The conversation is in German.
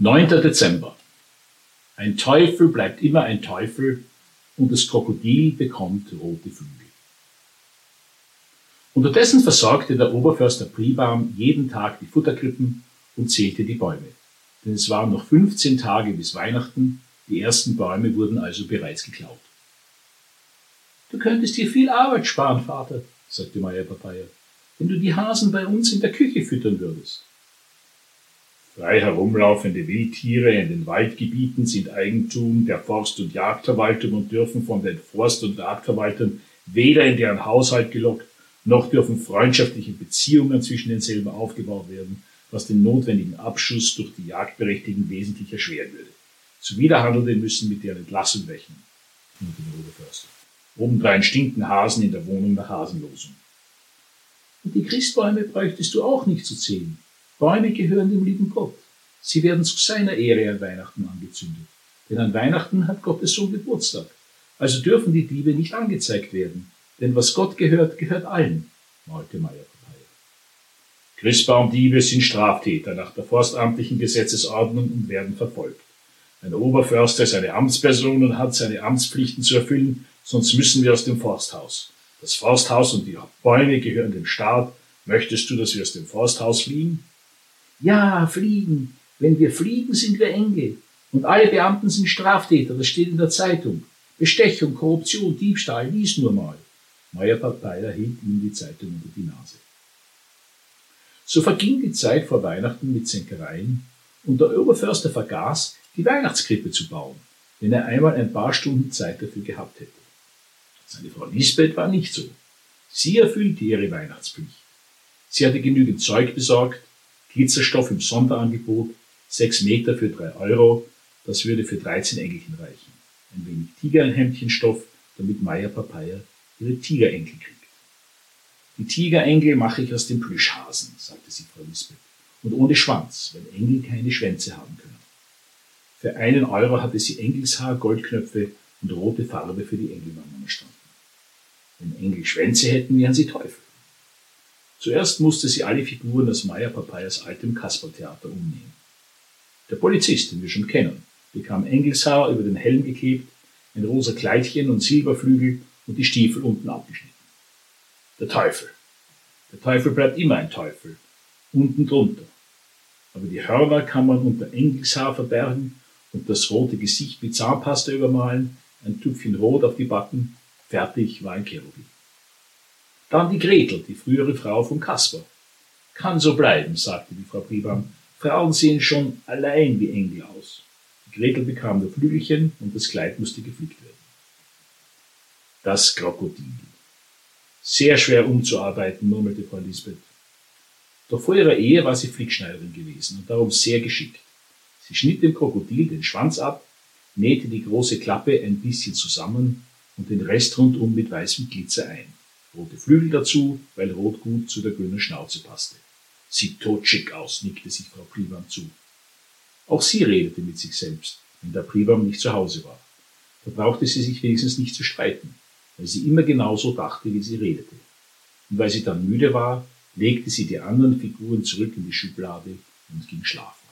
9. Dezember. Ein Teufel bleibt immer ein Teufel und das Krokodil bekommt rote Flügel. Unterdessen versorgte der Oberförster Pribaum jeden Tag die Futterkrippen und zählte die Bäume. Denn es waren noch 15 Tage bis Weihnachten, die ersten Bäume wurden also bereits geklaut. Du könntest dir viel Arbeit sparen, Vater, sagte Meier Papaya, wenn du die Hasen bei uns in der Küche füttern würdest. Frei herumlaufende Wildtiere in den Waldgebieten sind Eigentum der Forst- und Jagdverwaltung und dürfen von den Forst- und Jagdverwaltern weder in deren Haushalt gelockt, noch dürfen freundschaftliche Beziehungen zwischen denselben aufgebaut werden, was den notwendigen Abschuss durch die Jagdberechtigten wesentlich erschweren würde. Zuwiderhandelnde müssen mit deren Entlassung rechnen. Obendrein stinken Hasen in der Wohnung nach Hasenlosung. Und die Christbäume bräuchtest du auch nicht zu zählen. Bäume gehören dem lieben Gott. Sie werden zu seiner Ehre an Weihnachten angezündet. Denn an Weihnachten hat Gottes Sohn Geburtstag. Also dürfen die Diebe nicht angezeigt werden. Denn was Gott gehört, gehört allen, malte Meier Papaya. Christbaumdiebe sind Straftäter nach der forstamtlichen Gesetzesordnung und werden verfolgt. Ein Oberförster ist eine Amtsperson und hat seine Amtspflichten zu erfüllen, sonst müssen wir aus dem Forsthaus. Das Forsthaus und die Bäume gehören dem Staat. Möchtest du, dass wir aus dem Forsthaus fliehen? Ja, fliegen. Wenn wir fliegen, sind wir Engel. Und alle Beamten sind Straftäter, das steht in der Zeitung. Bestechung, Korruption, Diebstahl, lies nur mal. Papaya hielt ihm die Zeitung unter die Nase. So verging die Zeit vor Weihnachten mit Zänkereien und der Oberförster vergaß, die Weihnachtskrippe zu bauen, wenn er einmal ein paar Stunden Zeit dafür gehabt hätte. Seine Frau Lisbeth war nicht so. Sie erfüllte ihre Weihnachtspflicht. Sie hatte genügend Zeug besorgt, Glitzerstoff im Sonderangebot, sechs Meter für drei Euro, das würde für 13 Engelchen reichen. Ein wenig Tigerenhemdchenstoff, damit Meier Papaya ihre Tigerenkel kriegt. Die Tigerengel mache ich aus dem Plüschhasen, sagte sie Frau Lisbeth, und ohne Schwanz, weil Engel keine Schwänze haben können. Für einen Euro hatte sie Engelshaar, Goldknöpfe und rote Farbe für die Engelwangen erstanden. Wenn Engel Schwänze hätten, wären sie Teufel. Zuerst musste sie alle Figuren aus Meyer Papayas altem Kasperltheater umnehmen. Der Polizist, den wir schon kennen, bekam Engelshaar über den Helm geklebt, ein rosa Kleidchen und Silberflügel und die Stiefel unten abgeschnitten. Der Teufel. Der Teufel bleibt immer ein Teufel, unten drunter. Aber die Hörner kann man unter Engelshaar verbergen und das rote Gesicht mit Zahnpasta übermalen, ein Tupfchen Rot auf die Backen Fertig war ein Cherubim. Dann die Gretel, die frühere Frau von Kasper. Kann so bleiben, sagte die Frau Pribam. Frauen sehen schon allein wie Engel aus. Die Gretel bekam nur Flügelchen und das Kleid musste geflickt werden. Das Krokodil. Sehr schwer umzuarbeiten, murmelte Frau Lisbeth. Doch vor ihrer Ehe war sie Flickschneiderin gewesen und darum sehr geschickt. Sie schnitt dem Krokodil den Schwanz ab, nähte die große Klappe ein bisschen zusammen und den Rest rundum mit weißem Glitzer ein. Rote Flügel dazu, weil Rot gut zu der grünen Schnauze passte. Sieht totschick aus, nickte sich Frau Pribam zu. Auch sie redete mit sich selbst, wenn der Pribam nicht zu Hause war. Da brauchte sie sich wenigstens nicht zu streiten, weil sie immer genauso dachte, wie sie redete. Und weil sie dann müde war, legte sie die anderen Figuren zurück in die Schublade und ging schlafen.